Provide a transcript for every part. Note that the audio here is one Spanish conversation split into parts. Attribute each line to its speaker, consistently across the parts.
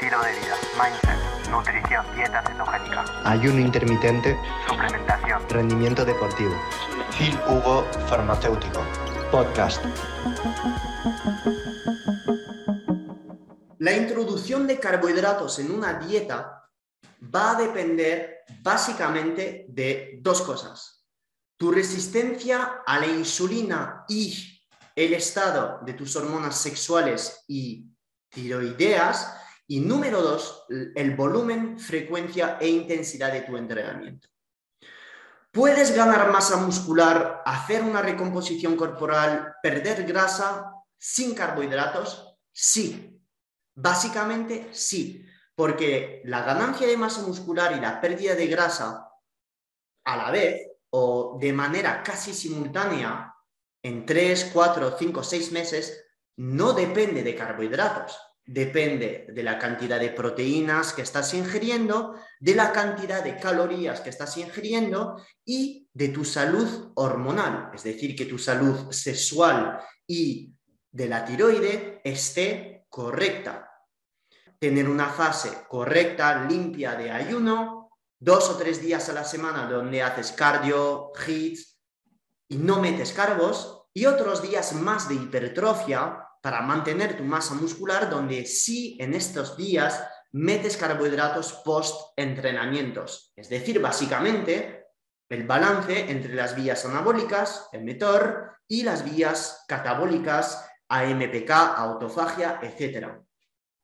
Speaker 1: estilo de vida, mindset, nutrición, dieta cetogénica,
Speaker 2: ayuno intermitente,
Speaker 1: suplementación,
Speaker 2: rendimiento deportivo.
Speaker 3: Phil Hugo Farmacéutico. Podcast.
Speaker 4: La introducción de carbohidratos en una dieta va a depender básicamente de dos cosas. Tu resistencia a la insulina y el estado de tus hormonas sexuales y tiroideas. Y número dos, el volumen, frecuencia e intensidad de tu entrenamiento. ¿Puedes ganar masa muscular, hacer una recomposición corporal, perder grasa sin carbohidratos? Sí. Básicamente sí, porque la ganancia de masa muscular y la pérdida de grasa a la vez o de manera casi simultánea en 3, 4, 5, 6 meses no depende de carbohidratos, depende de la cantidad de proteínas que estás ingiriendo, de la cantidad de calorías que estás ingiriendo y de tu salud hormonal, es decir, que tu salud sexual y de la tiroide esté correcta. Tener una fase correcta, limpia de ayuno, dos o tres días a la semana donde haces cardio, hits y no metes carbos, y otros días más de hipertrofia para mantener tu masa muscular, donde sí en estos días metes carbohidratos post-entrenamientos. Es decir, básicamente el balance entre las vías anabólicas, el METOR, y las vías catabólicas, AMPK, autofagia, etc.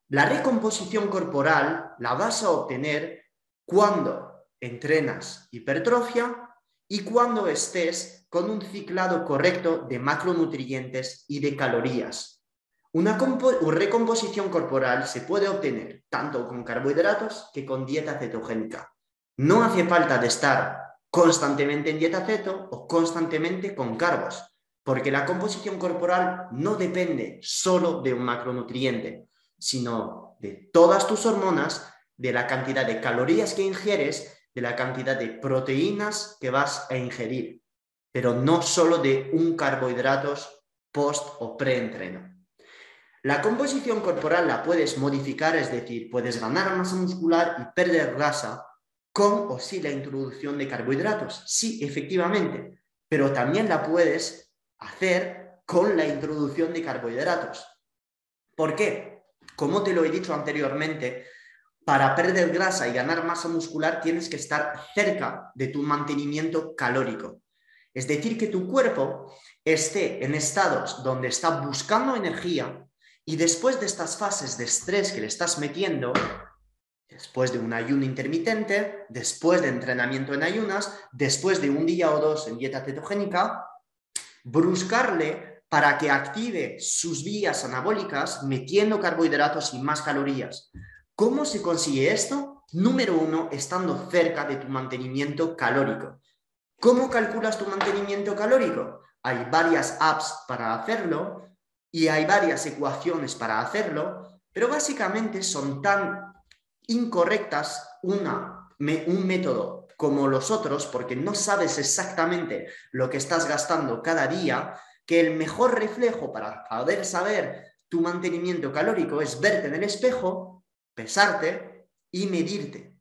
Speaker 4: La recomposición corporal la vas a obtener cuando entrenas hipertrofia y cuando estés con un ciclado correcto de macronutrientes y de calorías. Una recomposición corporal se puede obtener tanto con carbohidratos que con dieta cetogénica. No hace falta de estar constantemente en dieta ceto o constantemente con carbos, porque la composición corporal no depende solo de un macronutriente, sino de todas tus hormonas, de la cantidad de calorías que ingieres, de la cantidad de proteínas que vas a ingerir, pero no solo de un carbohidratos post o preentreno. La composición corporal la puedes modificar, es decir, puedes ganar masa muscular y perder grasa con o sin la introducción de carbohidratos. Sí, efectivamente, pero también la puedes hacer con la introducción de carbohidratos. ¿Por qué? Como te lo he dicho anteriormente, para perder grasa y ganar masa muscular tienes que estar cerca de tu mantenimiento calórico. Es decir, que tu cuerpo esté en estados donde está buscando energía y después de estas fases de estrés que le estás metiendo, después de un ayuno intermitente, después de entrenamiento en ayunas, después de un día o dos en dieta cetogénica, bruscarle para que active sus vías anabólicas metiendo carbohidratos y más calorías. ¿Cómo se consigue esto? Número uno, estando cerca de tu mantenimiento calórico. ¿Cómo calculas tu mantenimiento calórico? Hay varias apps para hacerlo y hay varias ecuaciones para hacerlo, pero básicamente son tan incorrectas una, un método como los otros, porque no sabes exactamente lo que estás gastando cada día, que el mejor reflejo para poder saber tu mantenimiento calórico es verte en el espejo, pesarte y medirte.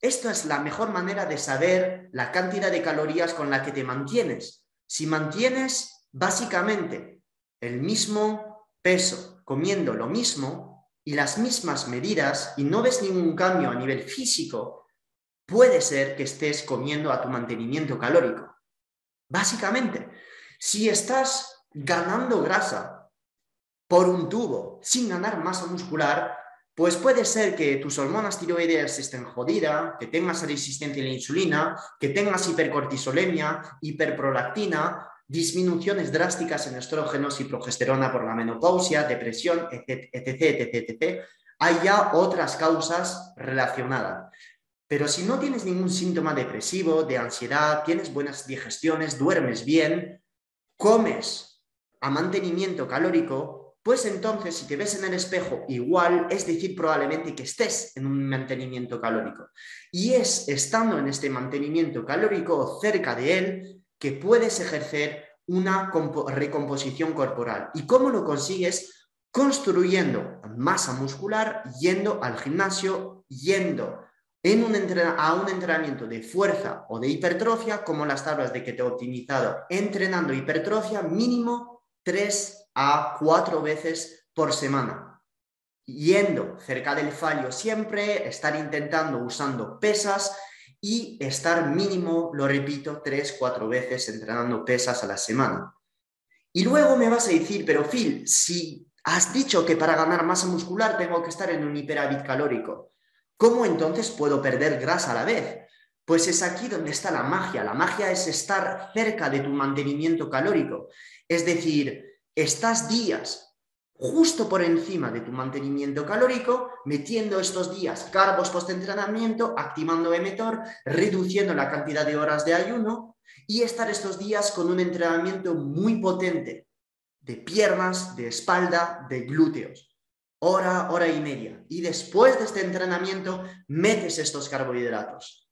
Speaker 4: Esto es la mejor manera de saber la cantidad de calorías con la que te mantienes. Si mantienes básicamente el mismo peso, comiendo lo mismo y las mismas medidas y no ves ningún cambio a nivel físico, puede ser que estés comiendo a tu mantenimiento calórico. Básicamente, si estás ganando grasa por un tubo sin ganar masa muscular, pues puede ser que tus hormonas tiroideas estén jodidas, que tengas resistencia a la insulina, que tengas hipercortisolemia, hiperprolactina, disminuciones drásticas en estrógenos y progesterona por la menopausia, depresión, etc., etc., etc., hay ya otras causas relacionadas. Pero si no tienes ningún síntoma depresivo, de ansiedad, tienes buenas digestiones, duermes bien, comes a mantenimiento calórico, pues entonces si te ves en el espejo igual, es decir, probablemente que estés en un mantenimiento calórico. Y es estando en este mantenimiento calórico o cerca de él que puedes ejercer una recomposición corporal. ¿Y cómo lo consigues? Construyendo masa muscular yendo al gimnasio, yendo en un a un entrenamiento de fuerza o de hipertrofia, como las tablas de que te he optimizado, entrenando hipertrofia mínimo 3 a 4 veces por semana. Yendo cerca del fallo siempre, estar intentando usando pesas y estar mínimo, lo repito, 3, 4 veces entrenando pesas a la semana. Y luego me vas a decir, pero Phil, si has dicho que para ganar masa muscular tengo que estar en un hiperávit calórico, ¿Cómo entonces puedo perder grasa a la vez? Pues es aquí donde está la magia. La magia es estar cerca de tu mantenimiento calórico. Es decir, estás días justo por encima de tu mantenimiento calórico, metiendo estos días carbos post-entrenamiento, activando emetor, reduciendo la cantidad de horas de ayuno y estar estos días con un entrenamiento muy potente de piernas, de espalda, de glúteos hora, hora y media. Y después de este entrenamiento metes estos carbohidratos.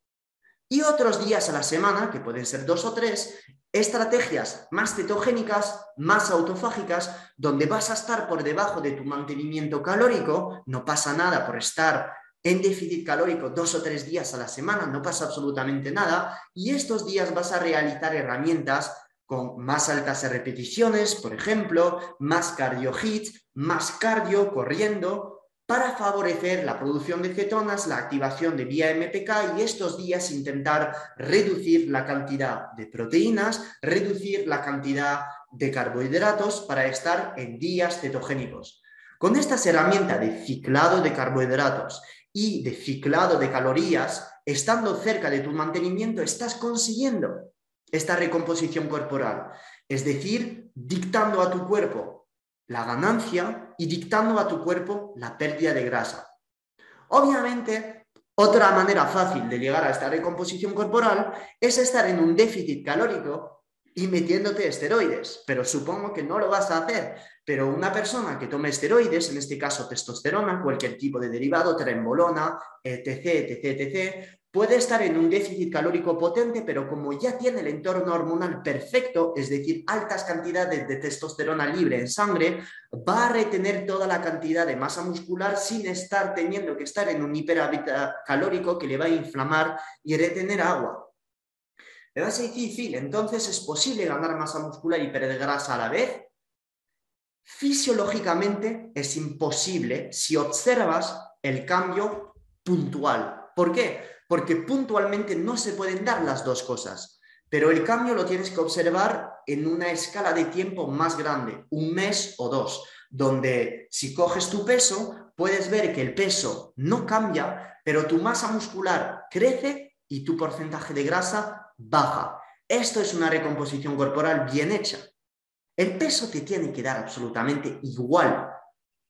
Speaker 4: Y otros días a la semana, que pueden ser dos o tres, estrategias más cetogénicas, más autofágicas, donde vas a estar por debajo de tu mantenimiento calórico, no pasa nada por estar en déficit calórico dos o tres días a la semana, no pasa absolutamente nada, y estos días vas a realizar herramientas con más altas repeticiones, por ejemplo, más cardio hits, más cardio corriendo, para favorecer la producción de cetonas, la activación de vía MPK y estos días intentar reducir la cantidad de proteínas, reducir la cantidad de carbohidratos para estar en días cetogénicos. Con estas herramientas de ciclado de carbohidratos y de ciclado de calorías, estando cerca de tu mantenimiento, estás consiguiendo esta recomposición corporal, es decir, dictando a tu cuerpo la ganancia y dictando a tu cuerpo la pérdida de grasa. Obviamente, otra manera fácil de llegar a esta recomposición corporal es estar en un déficit calórico y metiéndote esteroides, pero supongo que no lo vas a hacer. Pero una persona que tome esteroides, en este caso testosterona, cualquier tipo de derivado, trembolona, etc., etc., etc., puede estar en un déficit calórico potente, pero como ya tiene el entorno hormonal perfecto, es decir, altas cantidades de testosterona libre en sangre, va a retener toda la cantidad de masa muscular sin estar teniendo que estar en un hiperhábitat calórico que le va a inflamar y retener agua. Me vas a decir, entonces es posible ganar masa muscular y perder grasa a la vez. Fisiológicamente es imposible si observas el cambio puntual. ¿Por qué? Porque puntualmente no se pueden dar las dos cosas, pero el cambio lo tienes que observar en una escala de tiempo más grande, un mes o dos, donde si coges tu peso, puedes ver que el peso no cambia, pero tu masa muscular crece y tu porcentaje de grasa baja. Esto es una recomposición corporal bien hecha. El peso te tiene que dar absolutamente igual,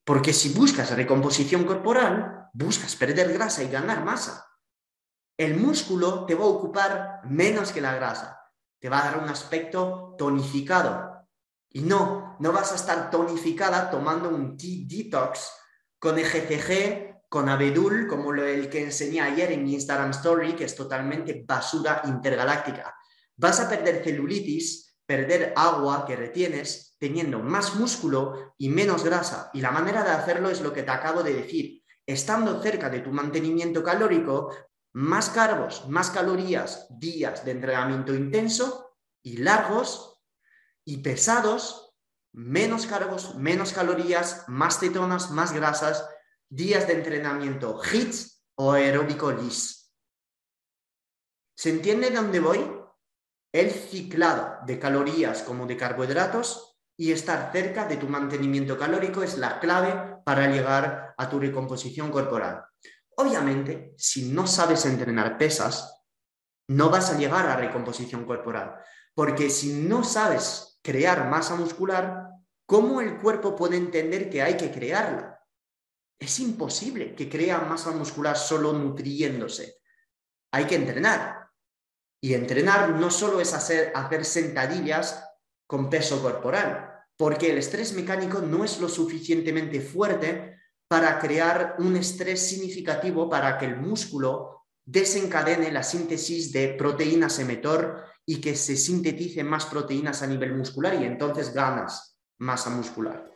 Speaker 4: porque si buscas recomposición corporal, buscas perder grasa y ganar masa el músculo te va a ocupar menos que la grasa, te va a dar un aspecto tonificado. Y no, no vas a estar tonificada tomando un tea detox con EGCG, con abedul, como el que enseñé ayer en mi Instagram Story, que es totalmente basura intergaláctica. Vas a perder celulitis, perder agua que retienes, teniendo más músculo y menos grasa. Y la manera de hacerlo es lo que te acabo de decir. Estando cerca de tu mantenimiento calórico, más carbos, más calorías, días de entrenamiento intenso y largos y pesados, menos carbos, menos calorías, más cetonas, más grasas, días de entrenamiento HITS o aeróbico LIS. ¿Se entiende dónde voy? El ciclado de calorías como de carbohidratos y estar cerca de tu mantenimiento calórico es la clave para llegar a tu recomposición corporal. Obviamente, si no sabes entrenar pesas, no vas a llegar a recomposición corporal, porque si no sabes crear masa muscular, ¿cómo el cuerpo puede entender que hay que crearla? Es imposible que crea masa muscular solo nutriéndose. Hay que entrenar. Y entrenar no solo es hacer, hacer sentadillas con peso corporal, porque el estrés mecánico no es lo suficientemente fuerte para crear un estrés significativo para que el músculo desencadene la síntesis de proteínas emetor y que se sintetice más proteínas a nivel muscular y entonces ganas masa muscular.